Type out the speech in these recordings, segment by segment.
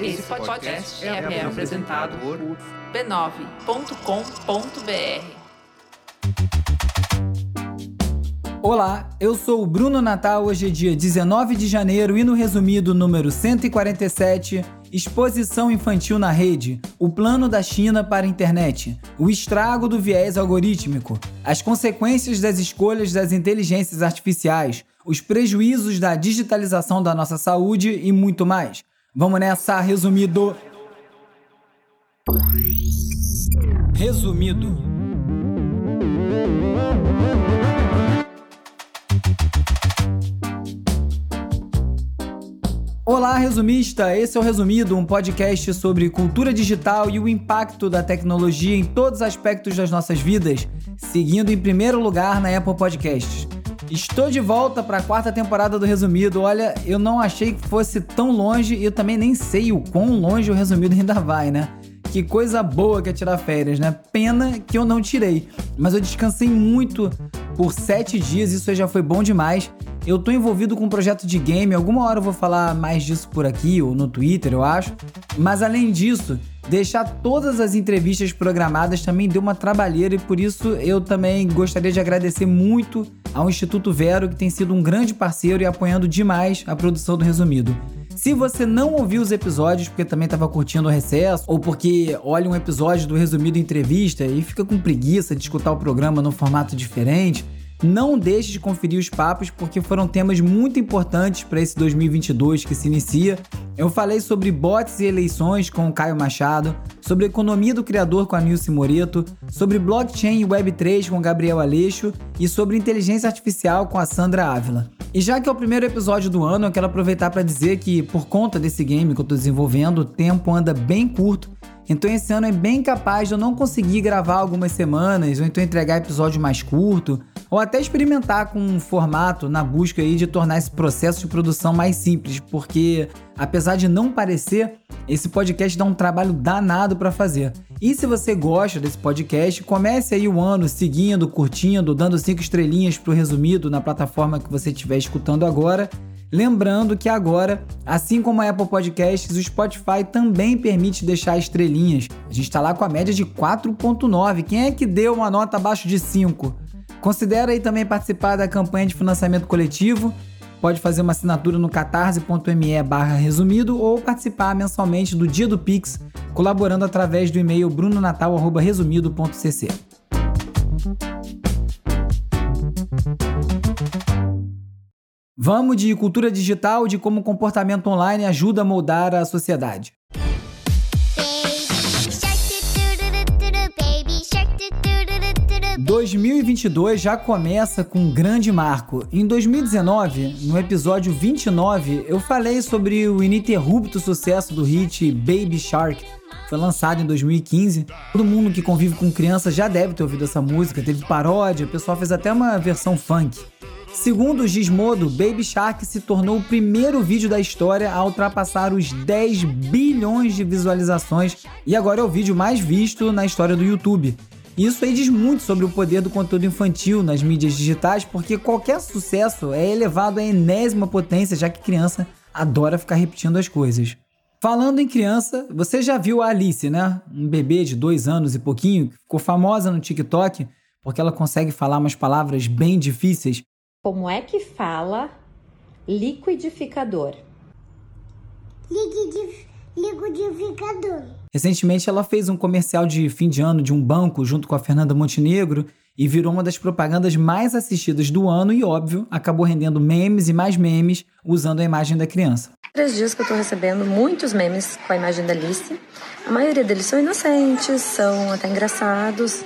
Esse podcast é, é apresentado por b9.com.br. Olá, eu sou o Bruno Natal. Hoje é dia 19 de janeiro e no resumido número 147, Exposição Infantil na Rede, o plano da China para a internet, o estrago do viés algorítmico, as consequências das escolhas das inteligências artificiais, os prejuízos da digitalização da nossa saúde e muito mais. Vamos nessa, resumido. Resumido. Olá, resumista! Esse é o Resumido, um podcast sobre cultura digital e o impacto da tecnologia em todos os aspectos das nossas vidas, seguindo em primeiro lugar na Apple Podcasts. Estou de volta para a quarta temporada do Resumido. Olha, eu não achei que fosse tão longe e eu também nem sei o quão longe o Resumido ainda vai, né? Que coisa boa que é tirar férias, né? Pena que eu não tirei. Mas eu descansei muito por sete dias, isso já foi bom demais. Eu tô envolvido com um projeto de game, alguma hora eu vou falar mais disso por aqui ou no Twitter, eu acho. Mas além disso, deixar todas as entrevistas programadas também deu uma trabalheira e por isso eu também gostaria de agradecer muito ao Instituto Vero, que tem sido um grande parceiro e apoiando demais a produção do Resumido. Se você não ouviu os episódios porque também estava curtindo o recesso, ou porque olha um episódio do Resumido Entrevista e fica com preguiça de escutar o programa num formato diferente, não deixe de conferir os papos porque foram temas muito importantes para esse 2022 que se inicia. Eu falei sobre bots e eleições com o Caio Machado, sobre economia do criador com a Nilce Moreto, sobre blockchain e Web3 com o Gabriel Aleixo e sobre inteligência artificial com a Sandra Ávila. E já que é o primeiro episódio do ano, eu quero aproveitar para dizer que por conta desse game que eu estou desenvolvendo, o tempo anda bem curto então esse ano é bem capaz de eu não conseguir gravar algumas semanas, ou então entregar episódio mais curto, ou até experimentar com um formato na busca aí de tornar esse processo de produção mais simples, porque apesar de não parecer, esse podcast dá um trabalho danado para fazer. E se você gosta desse podcast, comece aí o ano seguindo, curtindo, dando cinco estrelinhas pro resumido na plataforma que você estiver escutando agora Lembrando que agora, assim como a Apple Podcasts, o Spotify também permite deixar estrelinhas. A gente está lá com a média de 4.9. Quem é que deu uma nota abaixo de 5? Considera aí também participar da campanha de financiamento coletivo. Pode fazer uma assinatura no catarse.me resumido ou participar mensalmente do Dia do Pix, colaborando através do e-mail brunonatal.resumido.cc. Vamos de cultura digital, de como o comportamento online ajuda a moldar a sociedade. 2022 já começa com um grande marco. Em 2019, no episódio 29, eu falei sobre o ininterrupto sucesso do hit Baby Shark. Foi lançado em 2015. Todo mundo que convive com crianças já deve ter ouvido essa música. Teve paródia, o pessoal fez até uma versão funk. Segundo o Gizmodo, Baby Shark se tornou o primeiro vídeo da história a ultrapassar os 10 bilhões de visualizações e agora é o vídeo mais visto na história do YouTube. Isso aí diz muito sobre o poder do conteúdo infantil nas mídias digitais, porque qualquer sucesso é elevado à enésima potência, já que criança adora ficar repetindo as coisas. Falando em criança, você já viu a Alice, né? Um bebê de dois anos e pouquinho, que ficou famosa no TikTok porque ela consegue falar umas palavras bem difíceis como é que fala liquidificador? Liquidificador. Recentemente ela fez um comercial de fim de ano de um banco junto com a Fernanda Montenegro e virou uma das propagandas mais assistidas do ano e, óbvio, acabou rendendo memes e mais memes usando a imagem da criança. Três dias que eu estou recebendo muitos memes com a imagem da Alice. A maioria deles são inocentes, são até engraçados,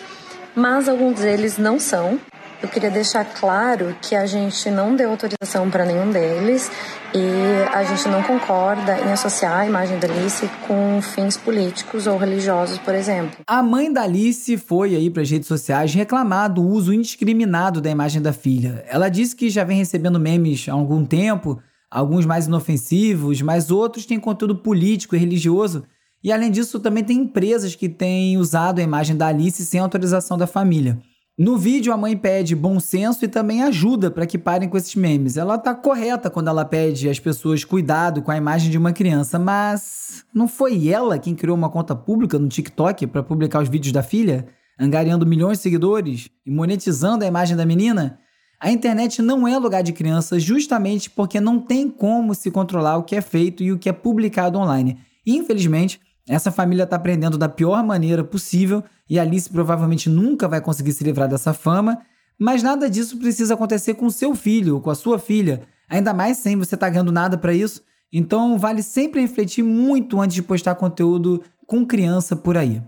mas alguns deles não são. Eu queria deixar claro que a gente não deu autorização para nenhum deles e a gente não concorda em associar a imagem da Alice com fins políticos ou religiosos, por exemplo. A mãe da Alice foi aí para as redes sociais reclamar do uso indiscriminado da imagem da filha. Ela disse que já vem recebendo memes há algum tempo, alguns mais inofensivos, mas outros têm conteúdo político e religioso. E além disso, também tem empresas que têm usado a imagem da Alice sem autorização da família. No vídeo, a mãe pede bom senso e também ajuda para que parem com esses memes. Ela tá correta quando ela pede às pessoas cuidado com a imagem de uma criança, mas não foi ela quem criou uma conta pública no TikTok para publicar os vídeos da filha, angariando milhões de seguidores e monetizando a imagem da menina? A internet não é lugar de crianças justamente porque não tem como se controlar o que é feito e o que é publicado online. Infelizmente, essa família está aprendendo da pior maneira possível e Alice provavelmente nunca vai conseguir se livrar dessa fama, mas nada disso precisa acontecer com seu filho ou com a sua filha, ainda mais sem você estar tá ganhando nada para isso. Então vale sempre refletir muito antes de postar conteúdo com criança por aí.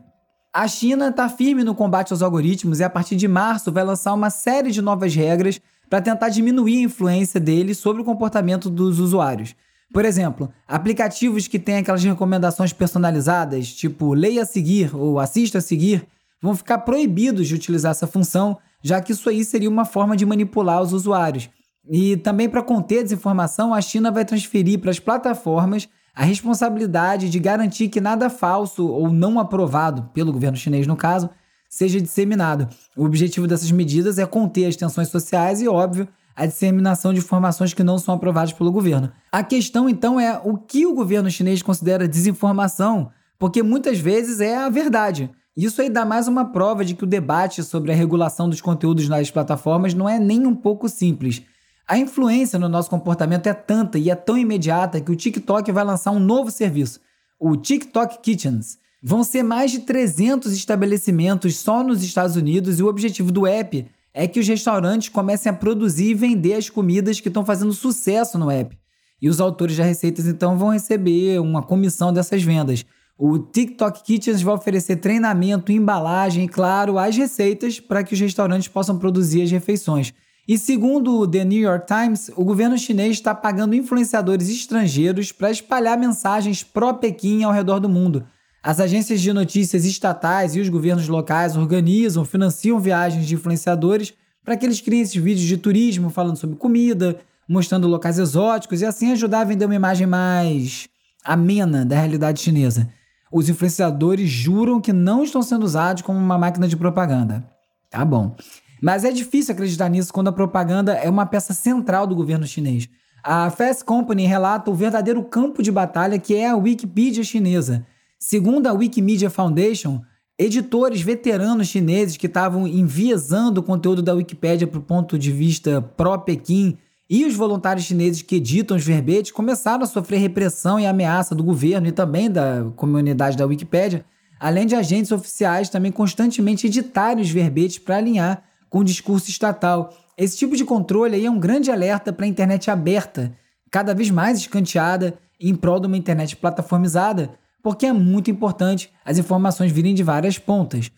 A China está firme no combate aos algoritmos e a partir de março vai lançar uma série de novas regras para tentar diminuir a influência deles sobre o comportamento dos usuários. Por exemplo, aplicativos que têm aquelas recomendações personalizadas, tipo leia a seguir ou assista a seguir, vão ficar proibidos de utilizar essa função, já que isso aí seria uma forma de manipular os usuários. E também para conter a desinformação, a China vai transferir para as plataformas a responsabilidade de garantir que nada falso ou não aprovado pelo governo chinês, no caso, seja disseminado. O objetivo dessas medidas é conter as tensões sociais e, óbvio, a disseminação de informações que não são aprovadas pelo governo. A questão então é o que o governo chinês considera desinformação, porque muitas vezes é a verdade. Isso aí dá mais uma prova de que o debate sobre a regulação dos conteúdos nas plataformas não é nem um pouco simples. A influência no nosso comportamento é tanta e é tão imediata que o TikTok vai lançar um novo serviço, o TikTok Kitchens. Vão ser mais de 300 estabelecimentos só nos Estados Unidos e o objetivo do app é que os restaurantes comecem a produzir e vender as comidas que estão fazendo sucesso no app. E os autores das receitas então vão receber uma comissão dessas vendas. O TikTok Kitchens vai oferecer treinamento, embalagem e, claro, as receitas para que os restaurantes possam produzir as refeições. E segundo o The New York Times, o governo chinês está pagando influenciadores estrangeiros para espalhar mensagens pró-Pequim ao redor do mundo. As agências de notícias estatais e os governos locais organizam, financiam viagens de influenciadores para que eles criem esses vídeos de turismo falando sobre comida, mostrando locais exóticos e assim ajudar a vender uma imagem mais amena da realidade chinesa. Os influenciadores juram que não estão sendo usados como uma máquina de propaganda. Tá bom. Mas é difícil acreditar nisso quando a propaganda é uma peça central do governo chinês. A Fast Company relata o verdadeiro campo de batalha que é a Wikipedia chinesa. Segundo a Wikimedia Foundation, editores veteranos chineses que estavam enviesando o conteúdo da Wikipédia para o ponto de vista pró-Pequim e os voluntários chineses que editam os verbetes começaram a sofrer repressão e ameaça do governo e também da comunidade da Wikipédia, além de agentes oficiais também constantemente editarem os verbetes para alinhar com o discurso estatal. Esse tipo de controle aí é um grande alerta para a internet aberta, cada vez mais escanteada em prol de uma internet plataformizada, porque é muito importante as informações virem de várias pontas.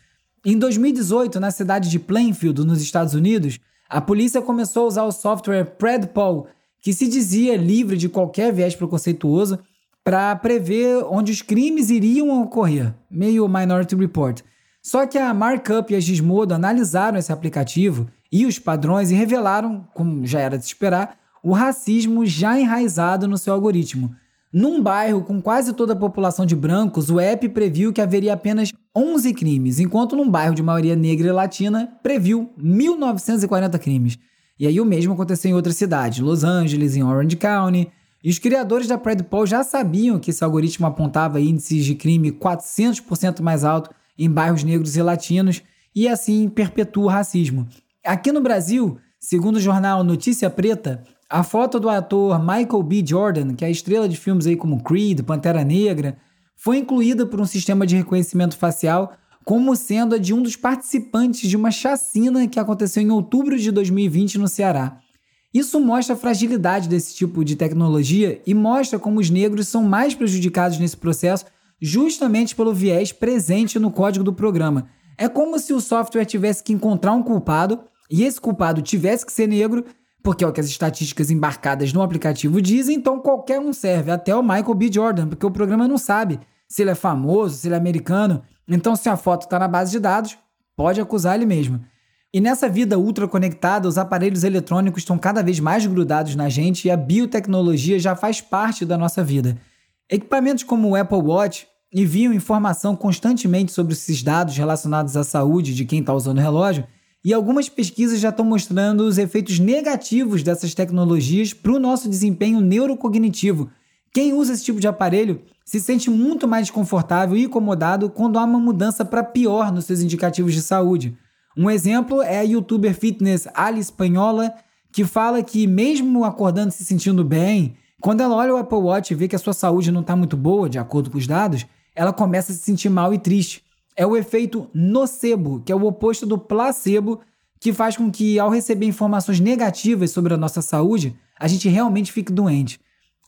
Em 2018, na cidade de Plainfield, nos Estados Unidos, a polícia começou a usar o software PredPol, que se dizia livre de qualquer viés preconceituoso, para prever onde os crimes iriam ocorrer, meio Minority Report. Só que a Markup e a Gizmodo analisaram esse aplicativo e os padrões e revelaram, como já era de se esperar, o racismo já enraizado no seu algoritmo, num bairro com quase toda a população de brancos, o app previu que haveria apenas 11 crimes, enquanto num bairro de maioria negra e latina previu 1.940 crimes. E aí o mesmo aconteceu em outras cidades, Los Angeles, em Orange County. E os criadores da PredPol já sabiam que esse algoritmo apontava índices de crime 400% mais alto em bairros negros e latinos e assim perpetua o racismo. Aqui no Brasil, segundo o jornal Notícia Preta, a foto do ator Michael B. Jordan, que é estrela de filmes aí como Creed, Pantera Negra, foi incluída por um sistema de reconhecimento facial como sendo a de um dos participantes de uma chacina que aconteceu em outubro de 2020 no Ceará. Isso mostra a fragilidade desse tipo de tecnologia e mostra como os negros são mais prejudicados nesse processo justamente pelo viés presente no código do programa. É como se o software tivesse que encontrar um culpado e esse culpado tivesse que ser negro porque é o que as estatísticas embarcadas no aplicativo dizem, então qualquer um serve, até o Michael B. Jordan, porque o programa não sabe se ele é famoso, se ele é americano. Então, se a foto está na base de dados, pode acusar ele mesmo. E nessa vida ultra conectada, os aparelhos eletrônicos estão cada vez mais grudados na gente e a biotecnologia já faz parte da nossa vida. Equipamentos como o Apple Watch enviam informação constantemente sobre esses dados relacionados à saúde de quem está usando o relógio e algumas pesquisas já estão mostrando os efeitos negativos dessas tecnologias para o nosso desempenho neurocognitivo. Quem usa esse tipo de aparelho se sente muito mais desconfortável e incomodado quando há uma mudança para pior nos seus indicativos de saúde. Um exemplo é a youtuber fitness Ali Espanhola, que fala que, mesmo acordando se sentindo bem, quando ela olha o Apple Watch e vê que a sua saúde não está muito boa, de acordo com os dados, ela começa a se sentir mal e triste é o efeito nocebo, que é o oposto do placebo, que faz com que, ao receber informações negativas sobre a nossa saúde, a gente realmente fique doente.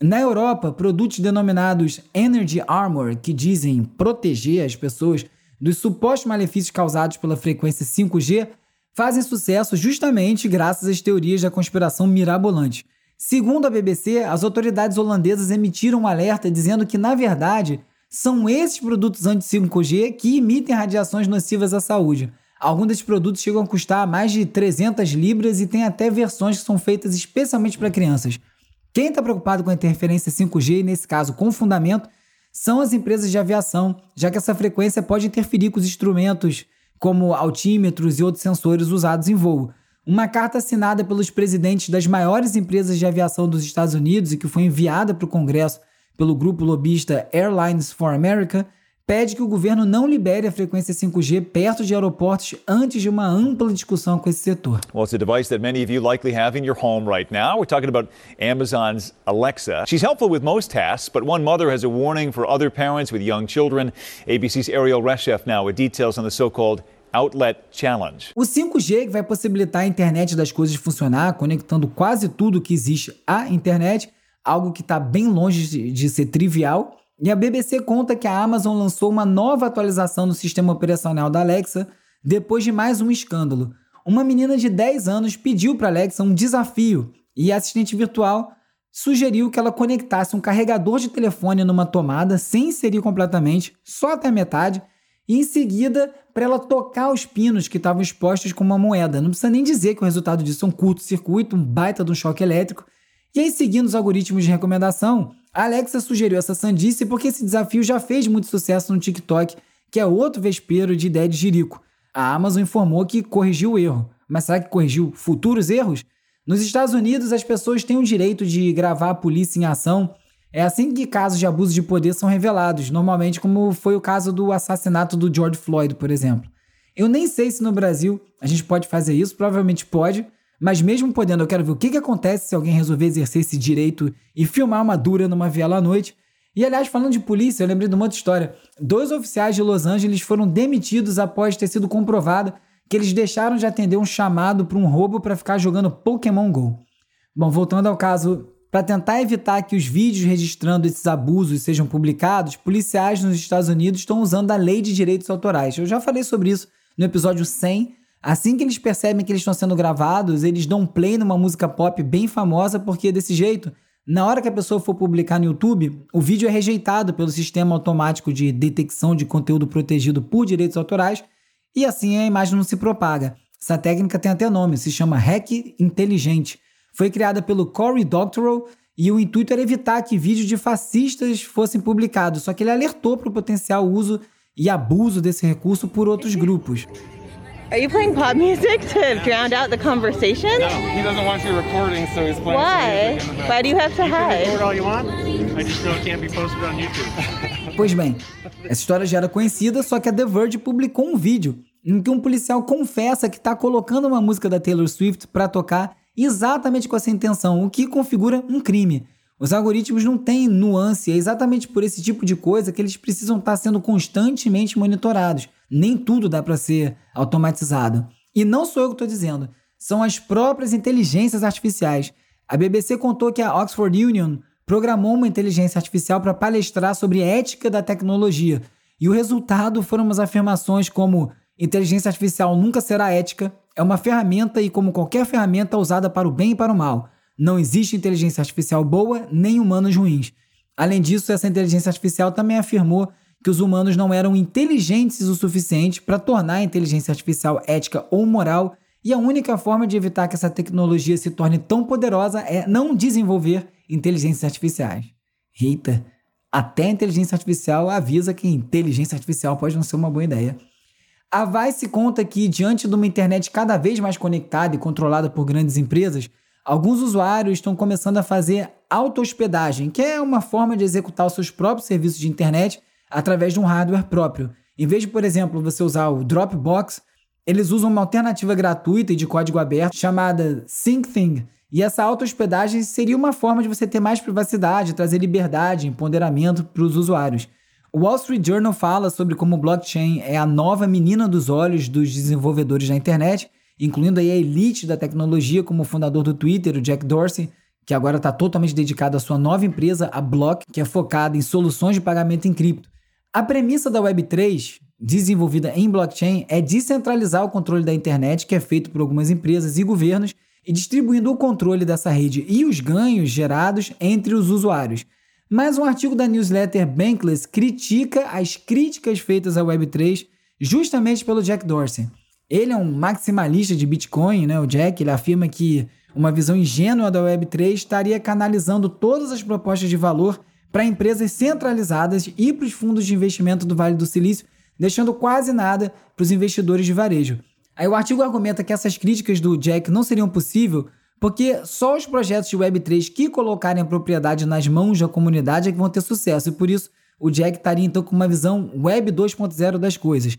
Na Europa, produtos denominados Energy Armor, que dizem proteger as pessoas dos supostos malefícios causados pela frequência 5G, fazem sucesso justamente graças às teorias da conspiração mirabolante. Segundo a BBC, as autoridades holandesas emitiram um alerta dizendo que, na verdade, são esses produtos anti-5G que emitem radiações nocivas à saúde. Alguns desses produtos chegam a custar mais de 300 libras e tem até versões que são feitas especialmente para crianças. Quem está preocupado com a interferência 5G, nesse caso com fundamento, são as empresas de aviação, já que essa frequência pode interferir com os instrumentos como altímetros e outros sensores usados em voo. Uma carta assinada pelos presidentes das maiores empresas de aviação dos Estados Unidos e que foi enviada para o Congresso pelo grupo lobista Airlines for America, pede que o governo não libere a frequência 5G perto de aeroportos antes de uma ampla discussão com esse setor. Well, it's a device that many of you likely have in your home right now. We're talking about Amazon's Alexa. She's helpful with most tasks, but one mother has a warning for other parents with young children. ABC's Ariel Reshef now with details on the so-called Outlet Challenge. O 5G que vai possibilitar a internet das coisas funcionar, conectando quase tudo que existe à internet, algo que está bem longe de, de ser trivial. E a BBC conta que a Amazon lançou uma nova atualização no sistema operacional da Alexa depois de mais um escândalo. Uma menina de 10 anos pediu para a Alexa um desafio e a assistente virtual sugeriu que ela conectasse um carregador de telefone numa tomada sem inserir completamente, só até a metade, e em seguida para ela tocar os pinos que estavam expostos com uma moeda. Não precisa nem dizer que o resultado disso é um curto-circuito, um baita de um choque elétrico, e aí, seguindo os algoritmos de recomendação, a Alexa sugeriu essa sandice porque esse desafio já fez muito sucesso no TikTok, que é outro vespeiro de ideia de jirico. A Amazon informou que corrigiu o erro. Mas será que corrigiu futuros erros? Nos Estados Unidos, as pessoas têm o direito de gravar a polícia em ação. É assim que casos de abuso de poder são revelados, normalmente como foi o caso do assassinato do George Floyd, por exemplo. Eu nem sei se no Brasil a gente pode fazer isso, provavelmente pode, mas mesmo podendo, eu quero ver o que, que acontece se alguém resolver exercer esse direito e filmar uma dura numa viela à noite. E aliás, falando de polícia, eu lembrei de uma outra história. Dois oficiais de Los Angeles foram demitidos após ter sido comprovado que eles deixaram de atender um chamado para um roubo para ficar jogando Pokémon Go. Bom, voltando ao caso, para tentar evitar que os vídeos registrando esses abusos sejam publicados, policiais nos Estados Unidos estão usando a lei de direitos autorais. Eu já falei sobre isso no episódio 100 Assim que eles percebem que eles estão sendo gravados, eles dão play numa música pop bem famosa, porque desse jeito, na hora que a pessoa for publicar no YouTube, o vídeo é rejeitado pelo sistema automático de detecção de conteúdo protegido por direitos autorais e assim a imagem não se propaga. Essa técnica tem até nome, se chama hack inteligente. Foi criada pelo Cory Doctorow e o intuito era evitar que vídeos de fascistas fossem publicados, só que ele alertou para o potencial uso e abuso desse recurso por outros grupos. Are you playing pop music to drown out the conversation? No, he doesn't want you recording, so he's playing Why? Why do you have to You can hide? record all you want. I just know it can't be posted on YouTube. Pois bem, essa história já era conhecida, só que a The Verge publicou um vídeo em que um policial confessa que está colocando uma música da Taylor Swift para tocar exatamente com essa intenção, o que configura um crime. Os algoritmos não têm nuance, é exatamente por esse tipo de coisa que eles precisam estar sendo constantemente monitorados. Nem tudo dá para ser automatizado. E não sou eu que estou dizendo, são as próprias inteligências artificiais. A BBC contou que a Oxford Union programou uma inteligência artificial para palestrar sobre ética da tecnologia. E o resultado foram umas afirmações como inteligência artificial nunca será ética, é uma ferramenta e, como qualquer ferramenta, usada para o bem e para o mal. Não existe inteligência artificial boa nem humanos ruins. Além disso, essa inteligência artificial também afirmou que os humanos não eram inteligentes o suficiente para tornar a inteligência artificial ética ou moral, e a única forma de evitar que essa tecnologia se torne tão poderosa é não desenvolver inteligências artificiais. Eita, até a inteligência artificial avisa que inteligência artificial pode não ser uma boa ideia. A Vice conta que, diante de uma internet cada vez mais conectada e controlada por grandes empresas, alguns usuários estão começando a fazer auto-hospedagem, que é uma forma de executar os seus próprios serviços de internet através de um hardware próprio. Em vez de, por exemplo, você usar o Dropbox, eles usam uma alternativa gratuita e de código aberto chamada SyncThing. E essa auto-hospedagem seria uma forma de você ter mais privacidade, trazer liberdade, empoderamento para os usuários. O Wall Street Journal fala sobre como o blockchain é a nova menina dos olhos dos desenvolvedores da internet, incluindo aí a elite da tecnologia, como o fundador do Twitter, o Jack Dorsey, que agora está totalmente dedicado à sua nova empresa, a Block, que é focada em soluções de pagamento em cripto. A premissa da Web3, desenvolvida em blockchain, é descentralizar o controle da internet, que é feito por algumas empresas e governos, e distribuindo o controle dessa rede e os ganhos gerados entre os usuários. Mas um artigo da newsletter Bankless critica as críticas feitas à Web3 justamente pelo Jack Dorsey. Ele é um maximalista de Bitcoin, né? O Jack ele afirma que uma visão ingênua da Web3 estaria canalizando todas as propostas de valor para empresas centralizadas e para os fundos de investimento do Vale do Silício, deixando quase nada para os investidores de varejo. Aí o artigo argumenta que essas críticas do Jack não seriam possíveis porque só os projetos de Web3 que colocarem a propriedade nas mãos da comunidade é que vão ter sucesso, e por isso o Jack estaria então com uma visão Web 2.0 das coisas.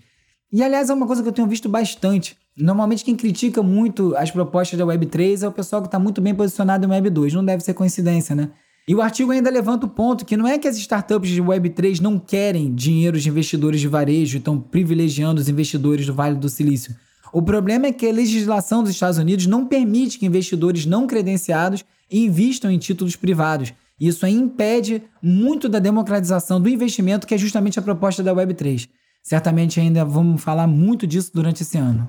E aliás, é uma coisa que eu tenho visto bastante. Normalmente quem critica muito as propostas da Web3 é o pessoal que está muito bem posicionado em Web 2. Não deve ser coincidência, né? E o artigo ainda levanta o ponto que não é que as startups de Web3 não querem dinheiro de investidores de varejo e estão privilegiando os investidores do Vale do Silício. O problema é que a legislação dos Estados Unidos não permite que investidores não credenciados invistam em títulos privados. Isso impede muito da democratização do investimento, que é justamente a proposta da Web3. Certamente ainda vamos falar muito disso durante esse ano.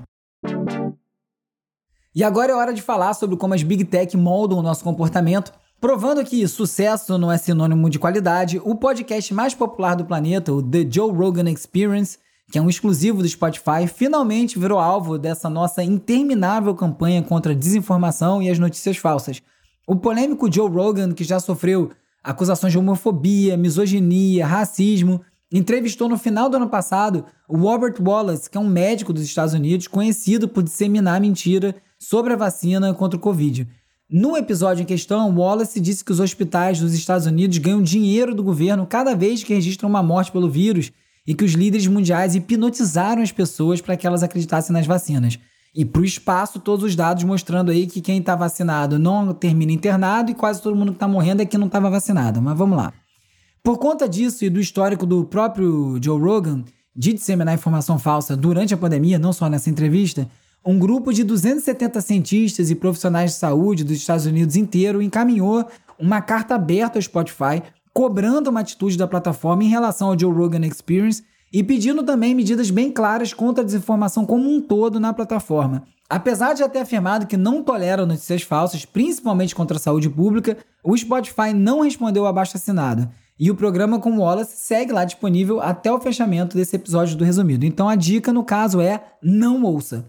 E agora é hora de falar sobre como as Big Tech moldam o nosso comportamento. Provando que sucesso não é sinônimo de qualidade, o podcast mais popular do planeta, o The Joe Rogan Experience, que é um exclusivo do Spotify, finalmente virou alvo dessa nossa interminável campanha contra a desinformação e as notícias falsas. O polêmico Joe Rogan, que já sofreu acusações de homofobia, misoginia, racismo, entrevistou no final do ano passado o Robert Wallace, que é um médico dos Estados Unidos conhecido por disseminar mentira sobre a vacina contra o Covid. No episódio em questão, Wallace disse que os hospitais dos Estados Unidos ganham dinheiro do governo cada vez que registram uma morte pelo vírus e que os líderes mundiais hipnotizaram as pessoas para que elas acreditassem nas vacinas. E para o espaço, todos os dados mostrando aí que quem está vacinado não termina internado e quase todo mundo que está morrendo é que não estava vacinado. Mas vamos lá. Por conta disso e do histórico do próprio Joe Rogan de disseminar informação falsa durante a pandemia, não só nessa entrevista, um grupo de 270 cientistas e profissionais de saúde dos Estados Unidos inteiro encaminhou uma carta aberta ao Spotify cobrando uma atitude da plataforma em relação ao Joe Rogan Experience e pedindo também medidas bem claras contra a desinformação como um todo na plataforma. Apesar de já ter afirmado que não tolera notícias falsas, principalmente contra a saúde pública, o Spotify não respondeu abaixo assinado. E o programa com Wallace segue lá disponível até o fechamento desse episódio do resumido. Então a dica no caso é não ouça.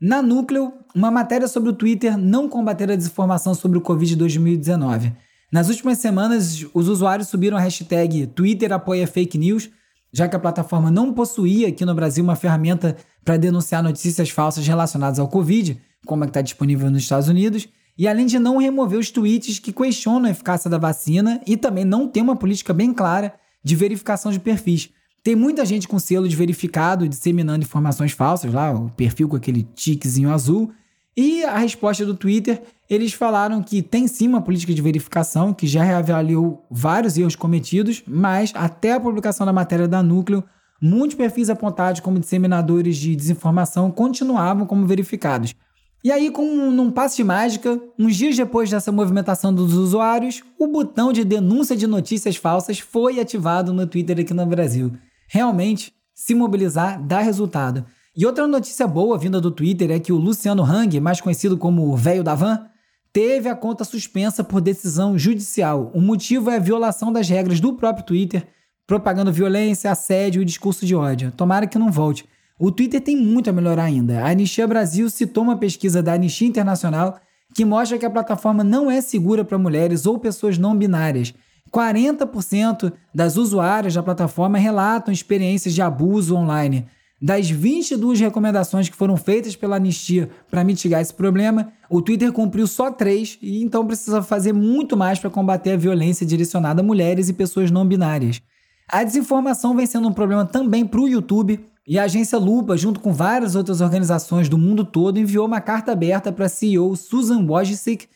Na Núcleo, uma matéria sobre o Twitter não combater a desinformação sobre o Covid 2019. Nas últimas semanas, os usuários subiram a hashtag Twitter apoia fake news, já que a plataforma não possuía aqui no Brasil uma ferramenta para denunciar notícias falsas relacionadas ao Covid, como é que está disponível nos Estados Unidos, e além de não remover os tweets que questionam a eficácia da vacina e também não tem uma política bem clara de verificação de perfis. Tem muita gente com selo de verificado disseminando informações falsas lá, o perfil com aquele tiquezinho azul, e a resposta do Twitter, eles falaram que tem sim uma política de verificação, que já reavaliou vários erros cometidos, mas até a publicação da matéria da Núcleo, muitos perfis apontados como disseminadores de desinformação continuavam como verificados. E aí, como num passe de mágica, uns dias depois dessa movimentação dos usuários, o botão de denúncia de notícias falsas foi ativado no Twitter aqui no Brasil. Realmente, se mobilizar dá resultado. E outra notícia boa vinda do Twitter é que o Luciano Hang, mais conhecido como o Velho da Van, teve a conta suspensa por decisão judicial. O motivo é a violação das regras do próprio Twitter, propagando violência, assédio e discurso de ódio. Tomara que não volte. O Twitter tem muito a melhorar ainda. A Anistia Brasil citou uma pesquisa da Anistia Internacional que mostra que a plataforma não é segura para mulheres ou pessoas não binárias. 40% das usuárias da plataforma relatam experiências de abuso online. Das 22 recomendações que foram feitas pela anistia para mitigar esse problema, o Twitter cumpriu só três e então precisa fazer muito mais para combater a violência direcionada a mulheres e pessoas não binárias. A desinformação vem sendo um problema também para o YouTube e a agência Lupa, junto com várias outras organizações do mundo todo, enviou uma carta aberta para a CEO Susan Wojcik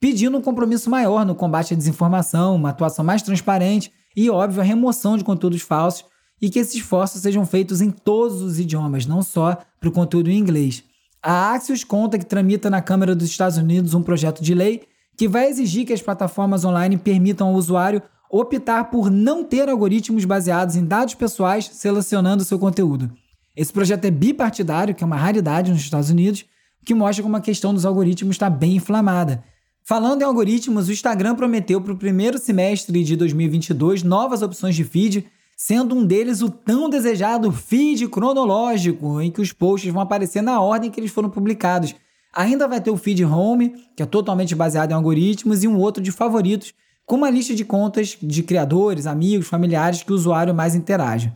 pedindo um compromisso maior no combate à desinformação, uma atuação mais transparente e, óbvio, a remoção de conteúdos falsos e que esses esforços sejam feitos em todos os idiomas, não só para o conteúdo em inglês. A Axios conta que tramita na Câmara dos Estados Unidos um projeto de lei que vai exigir que as plataformas online permitam ao usuário optar por não ter algoritmos baseados em dados pessoais selecionando seu conteúdo. Esse projeto é bipartidário, que é uma raridade nos Estados Unidos, que mostra como a questão dos algoritmos está bem inflamada. Falando em algoritmos, o Instagram prometeu para o primeiro semestre de 2022 novas opções de feed sendo um deles o tão desejado feed cronológico, em que os posts vão aparecer na ordem que eles foram publicados. Ainda vai ter o feed home, que é totalmente baseado em algoritmos, e um outro de favoritos, com uma lista de contas de criadores, amigos, familiares que o usuário mais interage.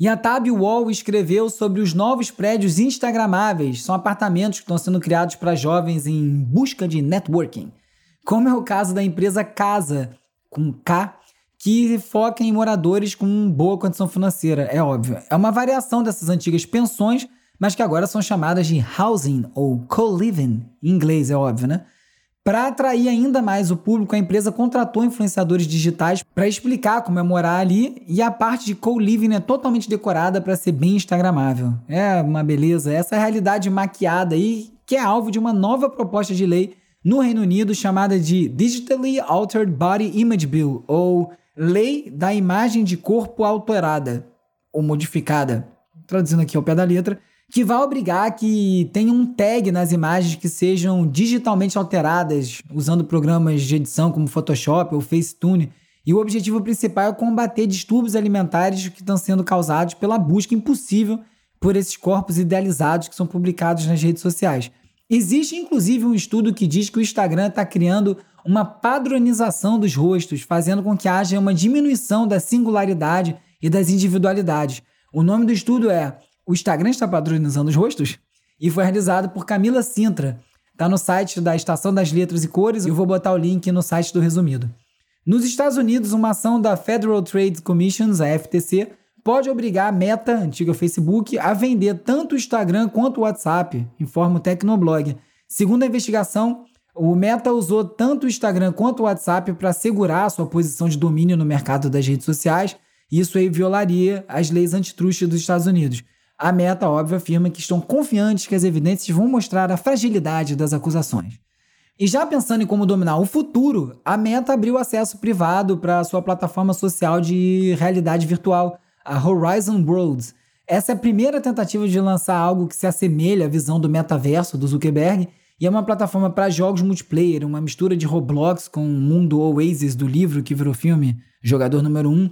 E a Tab Wall escreveu sobre os novos prédios instagramáveis, são apartamentos que estão sendo criados para jovens em busca de networking. Como é o caso da empresa Casa, com K, que foca em moradores com boa condição financeira, é óbvio. É uma variação dessas antigas pensões, mas que agora são chamadas de housing ou co-living, em inglês, é óbvio, né? Para atrair ainda mais o público, a empresa contratou influenciadores digitais para explicar como é morar ali e a parte de co-living é totalmente decorada para ser bem instagramável. É uma beleza. Essa é realidade maquiada aí, que é alvo de uma nova proposta de lei no Reino Unido chamada de Digitally Altered Body Image Bill, ou Lei da Imagem de Corpo Alterada ou Modificada, traduzindo aqui ao pé da letra, que vai obrigar que tenha um tag nas imagens que sejam digitalmente alteradas usando programas de edição como Photoshop ou Facetune. E o objetivo principal é combater distúrbios alimentares que estão sendo causados pela busca impossível por esses corpos idealizados que são publicados nas redes sociais. Existe inclusive um estudo que diz que o Instagram está criando uma padronização dos rostos, fazendo com que haja uma diminuição da singularidade e das individualidades. O nome do estudo é O Instagram está padronizando os rostos? E foi realizado por Camila Sintra. Está no site da Estação das Letras e Cores e eu vou botar o link no site do resumido. Nos Estados Unidos, uma ação da Federal Trade Commission, a FTC, pode obrigar a Meta, antiga Facebook, a vender tanto o Instagram quanto o WhatsApp, informa o Tecnoblog. Segundo a investigação, o Meta usou tanto o Instagram quanto o WhatsApp para segurar sua posição de domínio no mercado das redes sociais, isso aí violaria as leis antitruste dos Estados Unidos. A Meta, óbvio, afirma que estão confiantes que as evidências vão mostrar a fragilidade das acusações. E já pensando em como dominar o futuro, a Meta abriu acesso privado para sua plataforma social de realidade virtual, a Horizon Worlds. Essa é a primeira tentativa de lançar algo que se assemelha à visão do metaverso do Zuckerberg e é uma plataforma para jogos multiplayer, uma mistura de Roblox com o mundo Oasis do livro que virou filme, jogador número 1, um,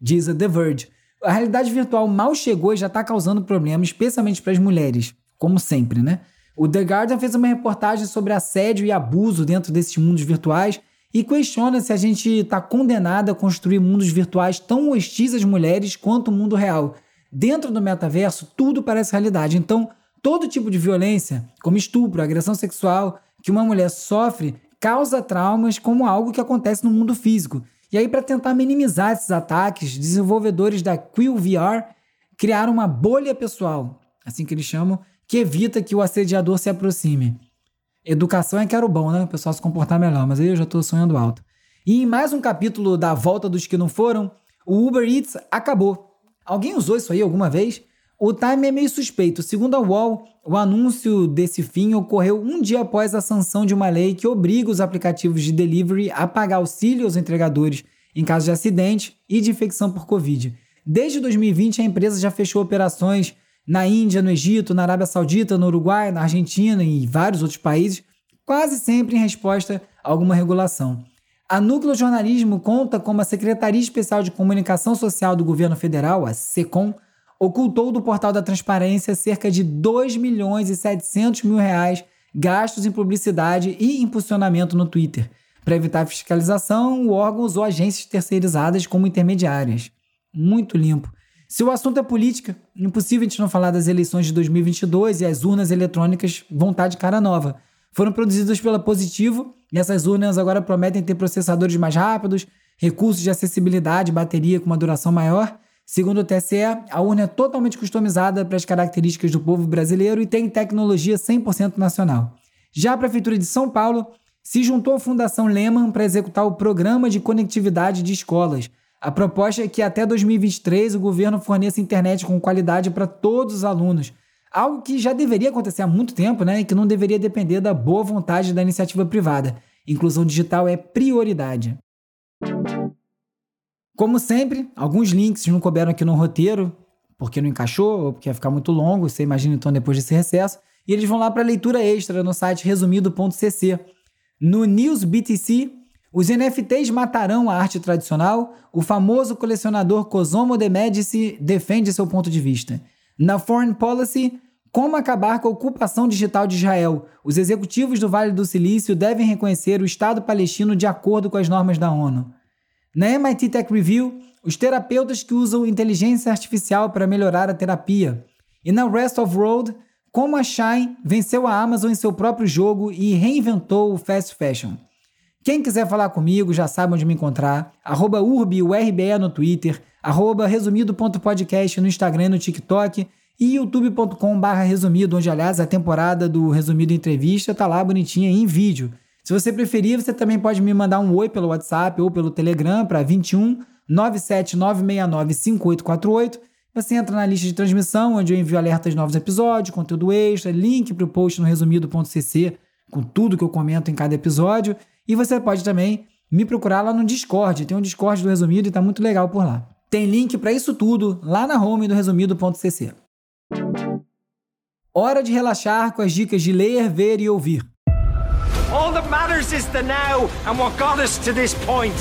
diz a The Verge. A realidade virtual mal chegou e já está causando problemas, especialmente para as mulheres, como sempre, né? O The Guardian fez uma reportagem sobre assédio e abuso dentro desses mundos virtuais e questiona se a gente está condenado a construir mundos virtuais tão hostis às mulheres quanto o mundo real. Dentro do metaverso, tudo parece realidade. Então, Todo tipo de violência, como estupro, agressão sexual, que uma mulher sofre, causa traumas como algo que acontece no mundo físico. E aí, para tentar minimizar esses ataques, desenvolvedores da QVR criaram uma bolha pessoal, assim que eles chamam, que evita que o assediador se aproxime. Educação é que era o bom, né? O pessoal se comportar melhor, mas aí eu já estou sonhando alto. E em mais um capítulo da Volta dos que não foram, o Uber Eats acabou. Alguém usou isso aí alguma vez? O time é meio suspeito. Segundo a UOL, o anúncio desse fim ocorreu um dia após a sanção de uma lei que obriga os aplicativos de delivery a pagar auxílio aos entregadores em caso de acidente e de infecção por Covid. Desde 2020, a empresa já fechou operações na Índia, no Egito, na Arábia Saudita, no Uruguai, na Argentina e vários outros países, quase sempre em resposta a alguma regulação. A Núcleo Jornalismo conta como a Secretaria Especial de Comunicação Social do Governo Federal, a SECOM, ocultou do portal da transparência cerca de 2 milhões e 700 mil reais gastos em publicidade e impulsionamento no Twitter. Para evitar fiscalização, o órgão usou agências terceirizadas como intermediárias. Muito limpo. Se o assunto é política, impossível a gente não falar das eleições de 2022 e as urnas eletrônicas vão estar de cara nova. Foram produzidas pela Positivo e essas urnas agora prometem ter processadores mais rápidos, recursos de acessibilidade, bateria com uma duração maior. Segundo o TSE, a urna é totalmente customizada para as características do povo brasileiro e tem tecnologia 100% nacional. Já a Prefeitura de São Paulo se juntou à Fundação Lehman para executar o Programa de Conectividade de Escolas, a proposta é que até 2023 o governo forneça internet com qualidade para todos os alunos, algo que já deveria acontecer há muito tempo, né, e que não deveria depender da boa vontade da iniciativa privada. Inclusão digital é prioridade. Como sempre, alguns links não couberam aqui no roteiro, porque não encaixou ou porque ia ficar muito longo, você imagina então depois desse recesso, e eles vão lá para leitura extra no site resumido.cc. No News BTC, os NFTs matarão a arte tradicional? O famoso colecionador Cosimo de Medici defende seu ponto de vista. Na Foreign Policy, como acabar com a ocupação digital de Israel? Os executivos do Vale do Silício devem reconhecer o Estado palestino de acordo com as normas da ONU. Na MIT Tech Review, os terapeutas que usam inteligência artificial para melhorar a terapia. E na Rest of World, como a Shine venceu a Amazon em seu próprio jogo e reinventou o fast fashion. Quem quiser falar comigo já sabe onde me encontrar. Arroba UrbiURBE no Twitter, arroba resumido.podcast no Instagram e no TikTok e youtube.com barra resumido, onde aliás a temporada do Resumido Entrevista tá lá bonitinha em vídeo. Se você preferir, você também pode me mandar um oi pelo WhatsApp ou pelo Telegram para 21 97969 5848. Você entra na lista de transmissão, onde eu envio alertas de novos episódios, conteúdo extra, link para o post no resumido.cc com tudo que eu comento em cada episódio. E você pode também me procurar lá no Discord. Tem um Discord do Resumido e tá muito legal por lá. Tem link para isso tudo lá na home do resumido.cc. Hora de relaxar com as dicas de ler, ver e ouvir. All that matters is the now and what got us to this point.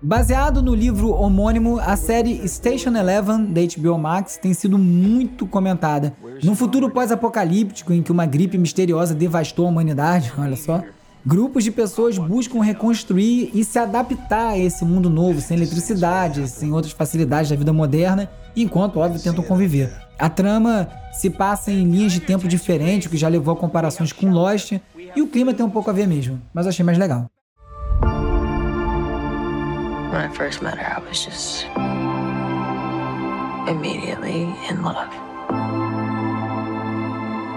Baseado no livro homônimo, a série Station Eleven da HBO Max tem sido muito comentada. Num futuro pós-apocalíptico em que uma gripe misteriosa devastou a humanidade, olha só, Grupos de pessoas buscam reconstruir e se adaptar a esse mundo novo, sem eletricidade, sem outras facilidades da vida moderna, enquanto, óbvio, tentam conviver. A trama se passa em linhas de tempo diferentes, o que já levou a comparações com Lost, e o clima tem um pouco a ver mesmo, mas eu achei mais legal. When I first met her, I was just immediately in love.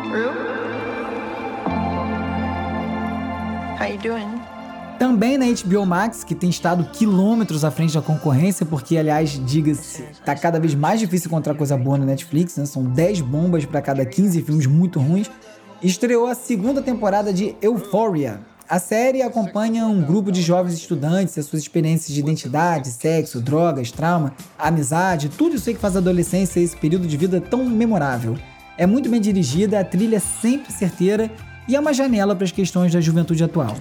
True? How you doing? Também na HBO Max, que tem estado quilômetros à frente da concorrência, porque, aliás, diga-se, tá cada vez mais difícil encontrar coisa boa no Netflix, né? São 10 bombas para cada 15 filmes muito ruins. Estreou a segunda temporada de Euphoria. A série acompanha um grupo de jovens estudantes e suas experiências de identidade, sexo, drogas, trauma, amizade, tudo isso aí que faz a adolescência esse período de vida tão memorável. É muito bem dirigida, a trilha é sempre certeira e é uma janela para as questões da juventude atual.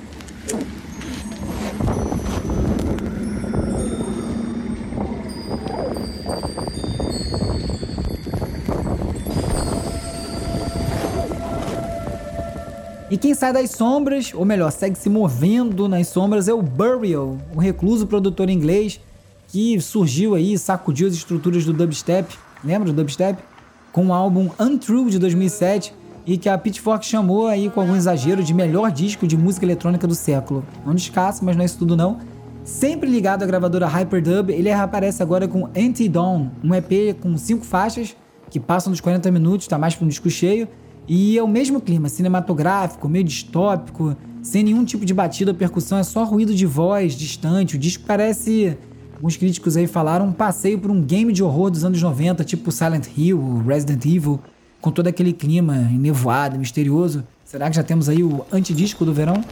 E quem sai das sombras, ou melhor, segue se movendo nas sombras, é o Burial, um recluso produtor inglês que surgiu aí, sacudiu as estruturas do dubstep. Lembra do dubstep? Com o álbum Untrue de 2007 e que a Pitchfork chamou aí com algum exagero de melhor disco de música eletrônica do século. Não descasso, mas não é isso tudo não. Sempre ligado à gravadora Hyperdub, ele reaparece agora com Anti-Dawn, um EP com cinco faixas que passam dos 40 minutos, tá mais para um disco cheio, e é o mesmo clima, cinematográfico, meio distópico, sem nenhum tipo de batida ou percussão, é só ruído de voz distante. O disco parece, alguns críticos aí falaram, um passeio por um game de horror dos anos 90, tipo Silent Hill, Resident Evil com todo aquele clima nevoado, misterioso. Será que já temos aí o antidisco do verão?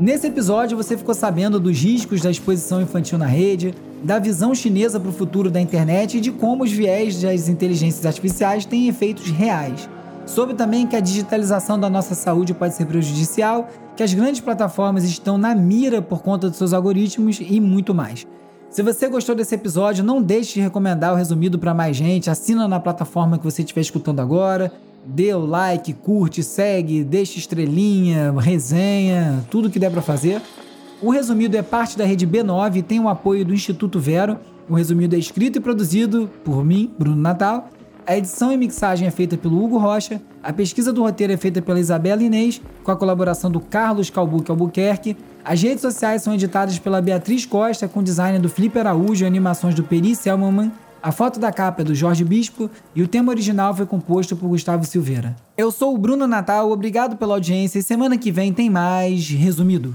Nesse episódio você ficou sabendo dos riscos da exposição infantil na rede, da visão chinesa para o futuro da internet e de como os viés das inteligências artificiais têm efeitos reais. Soube também que a digitalização da nossa saúde pode ser prejudicial, que as grandes plataformas estão na mira por conta dos seus algoritmos e muito mais. Se você gostou desse episódio, não deixe de recomendar o resumido para mais gente. Assina na plataforma que você estiver escutando agora. Dê o like, curte, segue, deixa estrelinha, resenha, tudo que der para fazer. O resumido é parte da rede B9 e tem o apoio do Instituto Vero. O resumido é escrito e produzido por mim, Bruno Natal. A edição e mixagem é feita pelo Hugo Rocha. A pesquisa do roteiro é feita pela Isabela Inês, com a colaboração do Carlos Calbuque Albuquerque. As redes sociais são editadas pela Beatriz Costa, com design do Felipe Araújo e animações do Peri Selmanman. A foto da capa é do Jorge Bispo e o tema original foi composto por Gustavo Silveira. Eu sou o Bruno Natal, obrigado pela audiência e semana que vem tem mais resumido.